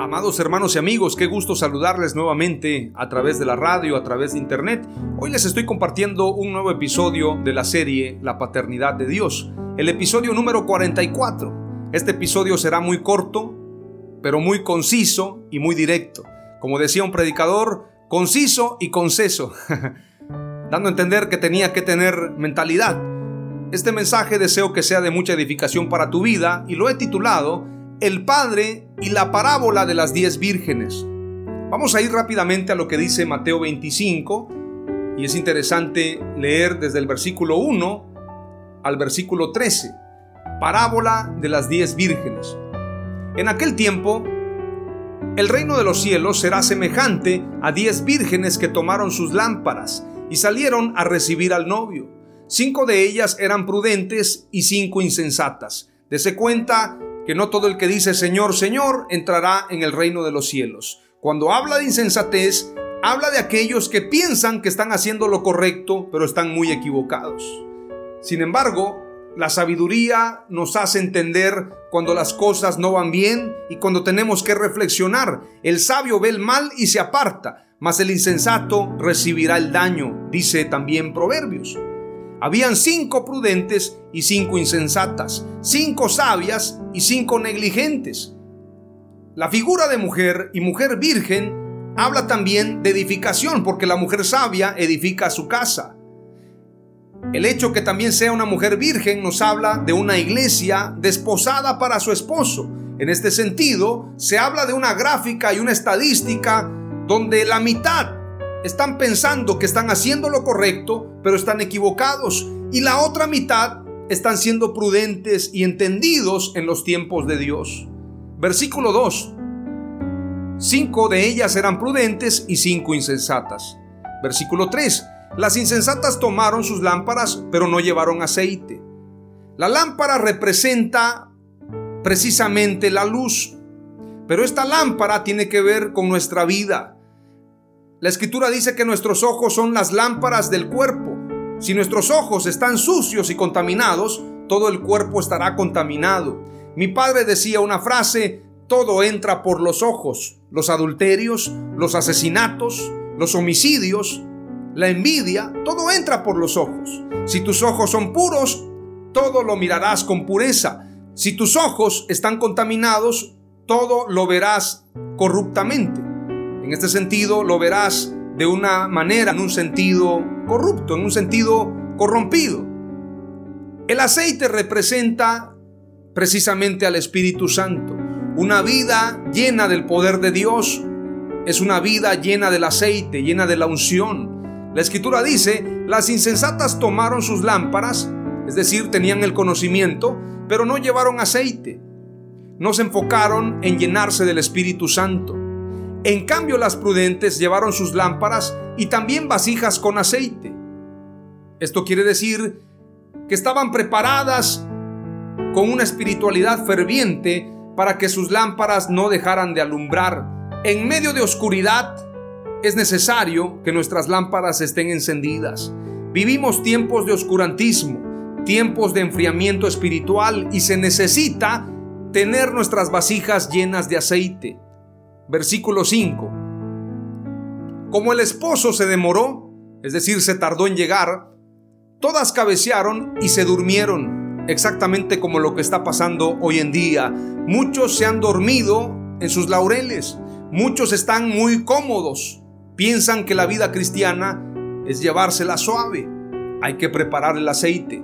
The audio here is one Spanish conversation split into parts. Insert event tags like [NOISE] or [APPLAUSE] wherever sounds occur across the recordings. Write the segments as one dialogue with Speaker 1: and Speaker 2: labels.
Speaker 1: Amados hermanos y amigos, qué gusto saludarles nuevamente a través de la radio, a través de internet. Hoy les estoy compartiendo un nuevo episodio de la serie La Paternidad de Dios, el episodio número 44. Este episodio será muy corto, pero muy conciso y muy directo. Como decía un predicador, conciso y conceso, [LAUGHS] dando a entender que tenía que tener mentalidad. Este mensaje deseo que sea de mucha edificación para tu vida y lo he titulado el Padre y la parábola de las diez vírgenes. Vamos a ir rápidamente a lo que dice Mateo 25 y es interesante leer desde el versículo 1 al versículo 13. Parábola de las diez vírgenes. En aquel tiempo, el reino de los cielos será semejante a diez vírgenes que tomaron sus lámparas y salieron a recibir al novio. Cinco de ellas eran prudentes y cinco insensatas. Dese cuenta que no todo el que dice Señor, Señor entrará en el reino de los cielos. Cuando habla de insensatez, habla de aquellos que piensan que están haciendo lo correcto, pero están muy equivocados. Sin embargo, la sabiduría nos hace entender cuando las cosas no van bien y cuando tenemos que reflexionar. El sabio ve el mal y se aparta, mas el insensato recibirá el daño, dice también Proverbios. Habían cinco prudentes y cinco insensatas, cinco sabias y cinco negligentes. La figura de mujer y mujer virgen habla también de edificación, porque la mujer sabia edifica su casa. El hecho que también sea una mujer virgen nos habla de una iglesia desposada para su esposo. En este sentido, se habla de una gráfica y una estadística donde la mitad están pensando que están haciendo lo correcto, pero están equivocados. Y la otra mitad están siendo prudentes y entendidos en los tiempos de Dios. Versículo 2. Cinco de ellas eran prudentes y cinco insensatas. Versículo 3. Las insensatas tomaron sus lámparas, pero no llevaron aceite. La lámpara representa precisamente la luz, pero esta lámpara tiene que ver con nuestra vida. La escritura dice que nuestros ojos son las lámparas del cuerpo. Si nuestros ojos están sucios y contaminados, todo el cuerpo estará contaminado. Mi padre decía una frase, todo entra por los ojos, los adulterios, los asesinatos, los homicidios, la envidia, todo entra por los ojos. Si tus ojos son puros, todo lo mirarás con pureza. Si tus ojos están contaminados, todo lo verás corruptamente. En este sentido lo verás de una manera, en un sentido corrupto, en un sentido corrompido. El aceite representa precisamente al Espíritu Santo. Una vida llena del poder de Dios es una vida llena del aceite, llena de la unción. La escritura dice, las insensatas tomaron sus lámparas, es decir, tenían el conocimiento, pero no llevaron aceite. No se enfocaron en llenarse del Espíritu Santo. En cambio las prudentes llevaron sus lámparas y también vasijas con aceite. Esto quiere decir que estaban preparadas con una espiritualidad ferviente para que sus lámparas no dejaran de alumbrar. En medio de oscuridad es necesario que nuestras lámparas estén encendidas. Vivimos tiempos de oscurantismo, tiempos de enfriamiento espiritual y se necesita tener nuestras vasijas llenas de aceite. Versículo 5. Como el esposo se demoró, es decir, se tardó en llegar, todas cabecearon y se durmieron, exactamente como lo que está pasando hoy en día. Muchos se han dormido en sus laureles, muchos están muy cómodos, piensan que la vida cristiana es llevársela suave, hay que preparar el aceite.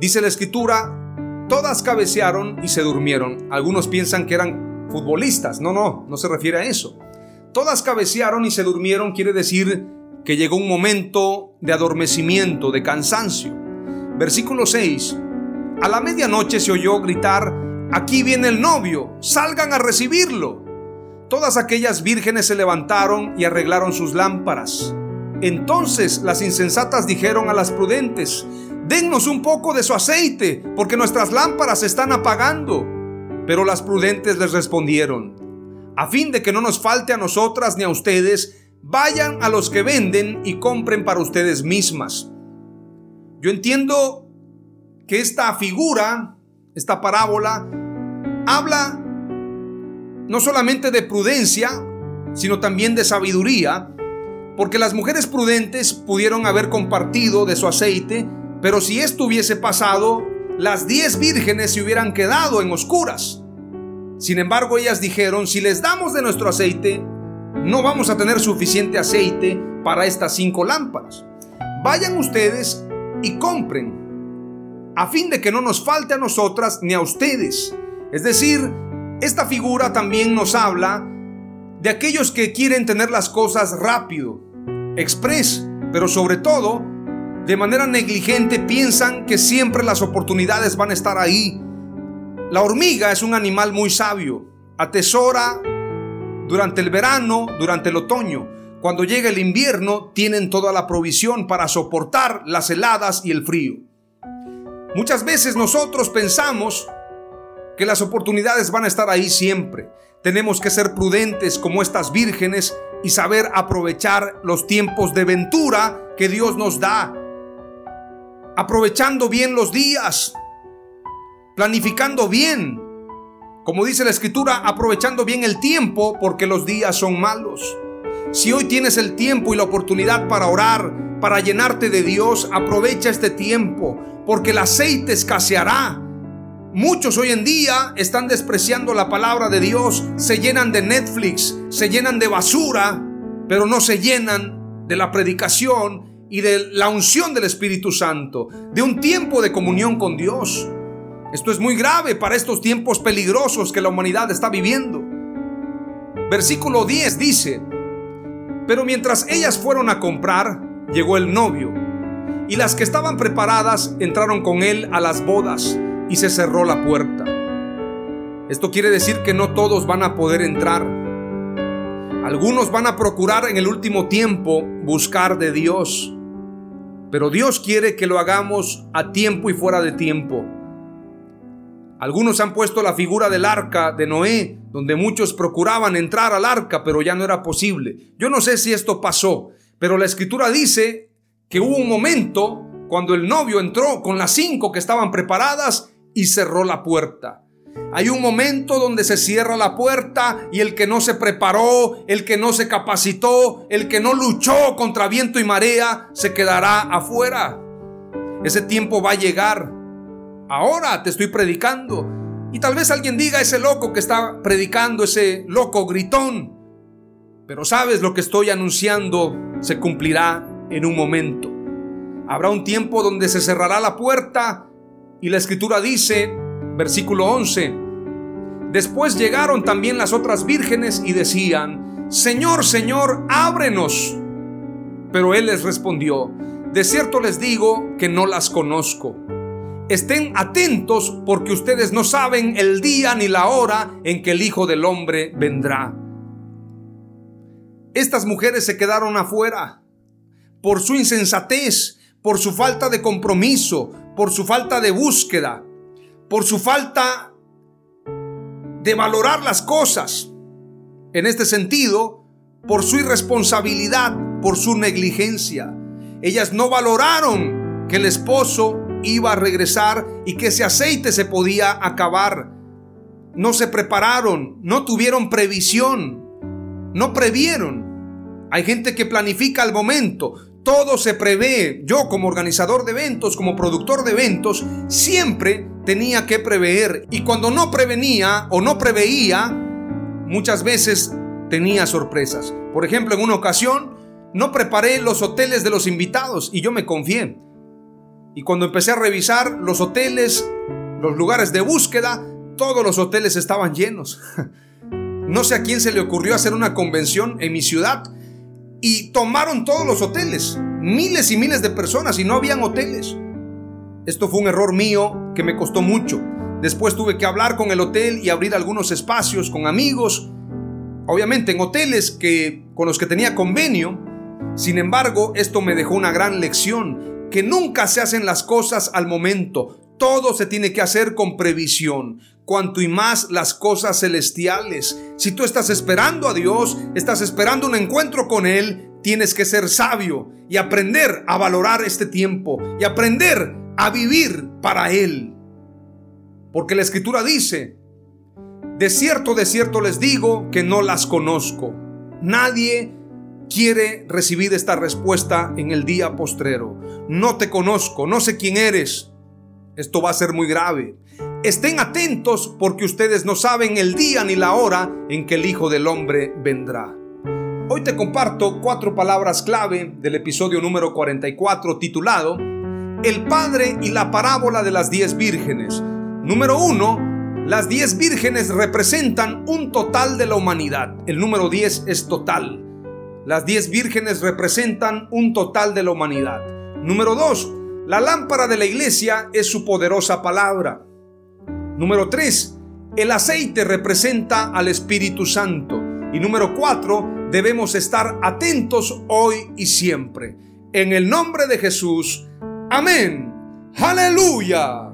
Speaker 1: Dice la escritura, todas cabecearon y se durmieron. Algunos piensan que eran futbolistas, no, no, no se refiere a eso. Todas cabecearon y se durmieron quiere decir que llegó un momento de adormecimiento, de cansancio. Versículo 6. A la medianoche se oyó gritar, aquí viene el novio, salgan a recibirlo. Todas aquellas vírgenes se levantaron y arreglaron sus lámparas. Entonces las insensatas dijeron a las prudentes, dennos un poco de su aceite, porque nuestras lámparas se están apagando. Pero las prudentes les respondieron, a fin de que no nos falte a nosotras ni a ustedes, vayan a los que venden y compren para ustedes mismas. Yo entiendo que esta figura, esta parábola, habla no solamente de prudencia, sino también de sabiduría, porque las mujeres prudentes pudieron haber compartido de su aceite, pero si esto hubiese pasado, las diez vírgenes se hubieran quedado en oscuras. Sin embargo, ellas dijeron, si les damos de nuestro aceite, no vamos a tener suficiente aceite para estas cinco lámparas. Vayan ustedes y compren, a fin de que no nos falte a nosotras ni a ustedes. Es decir, esta figura también nos habla de aquellos que quieren tener las cosas rápido, express, pero sobre todo, de manera negligente piensan que siempre las oportunidades van a estar ahí. La hormiga es un animal muy sabio, atesora durante el verano, durante el otoño. Cuando llega el invierno, tienen toda la provisión para soportar las heladas y el frío. Muchas veces nosotros pensamos que las oportunidades van a estar ahí siempre. Tenemos que ser prudentes como estas vírgenes y saber aprovechar los tiempos de ventura que Dios nos da. Aprovechando bien los días, planificando bien, como dice la escritura, aprovechando bien el tiempo porque los días son malos. Si hoy tienes el tiempo y la oportunidad para orar, para llenarte de Dios, aprovecha este tiempo porque el aceite escaseará. Muchos hoy en día están despreciando la palabra de Dios, se llenan de Netflix, se llenan de basura, pero no se llenan de la predicación y de la unción del Espíritu Santo, de un tiempo de comunión con Dios. Esto es muy grave para estos tiempos peligrosos que la humanidad está viviendo. Versículo 10 dice, pero mientras ellas fueron a comprar, llegó el novio, y las que estaban preparadas entraron con él a las bodas, y se cerró la puerta. Esto quiere decir que no todos van a poder entrar. Algunos van a procurar en el último tiempo buscar de Dios, pero Dios quiere que lo hagamos a tiempo y fuera de tiempo. Algunos han puesto la figura del arca de Noé, donde muchos procuraban entrar al arca, pero ya no era posible. Yo no sé si esto pasó, pero la escritura dice que hubo un momento cuando el novio entró con las cinco que estaban preparadas y cerró la puerta. Hay un momento donde se cierra la puerta y el que no se preparó, el que no se capacitó, el que no luchó contra viento y marea, se quedará afuera. Ese tiempo va a llegar Ahora te estoy predicando. Y tal vez alguien diga ese loco que está predicando, ese loco gritón. Pero sabes lo que estoy anunciando se cumplirá en un momento. Habrá un tiempo donde se cerrará la puerta y la escritura dice, versículo 11, después llegaron también las otras vírgenes y decían, Señor, Señor, ábrenos. Pero él les respondió, de cierto les digo que no las conozco. Estén atentos porque ustedes no saben el día ni la hora en que el Hijo del Hombre vendrá. Estas mujeres se quedaron afuera por su insensatez, por su falta de compromiso, por su falta de búsqueda, por su falta de valorar las cosas. En este sentido, por su irresponsabilidad, por su negligencia. Ellas no valoraron que el esposo iba a regresar y que ese aceite se podía acabar. No se prepararon, no tuvieron previsión. no previeron. Hay gente que planifica al momento, todo se prevé. Yo como organizador de eventos, como productor de eventos, siempre tenía que prever. Y cuando no prevenía o no preveía, muchas veces tenía sorpresas. Por ejemplo, en una ocasión no preparé los hoteles de los invitados y yo me confié. Y cuando empecé a revisar los hoteles, los lugares de búsqueda, todos los hoteles estaban llenos. [LAUGHS] No sé a quién se le ocurrió hacer una convención en mi ciudad y tomaron todos los hoteles, miles y miles de personas y no habían hoteles. Esto fue un error mío que me costó mucho. Después tuve que hablar con el hotel y abrir algunos espacios con amigos, obviamente en hoteles que con los que tenía convenio. Sin embargo, esto me dejó una gran lección, que nunca se hacen las cosas al momento, todo se tiene que hacer con previsión, cuanto y más las cosas celestiales. Si tú estás esperando a Dios, estás esperando un encuentro con Él, tienes que ser sabio y aprender a valorar este tiempo y aprender a vivir para Él. Porque la escritura dice, de cierto, de cierto les digo que no las conozco. Nadie quiere recibir esta respuesta en el día postrero. No te conozco, no sé quién eres. Esto va a ser muy grave. Estén atentos porque ustedes no saben el día ni la hora en que el Hijo del Hombre vendrá. Hoy te comparto cuatro palabras clave del episodio número 44 titulado El Padre y la parábola de las diez vírgenes. Número uno, las diez vírgenes representan un total de la humanidad. El número 10 es total. Las diez vírgenes representan un total de la humanidad. Número dos, la lámpara de la iglesia es su poderosa palabra. Número 3. El aceite representa al Espíritu Santo. Y número 4. Debemos estar atentos hoy y siempre. En el nombre de Jesús. Amén. Aleluya.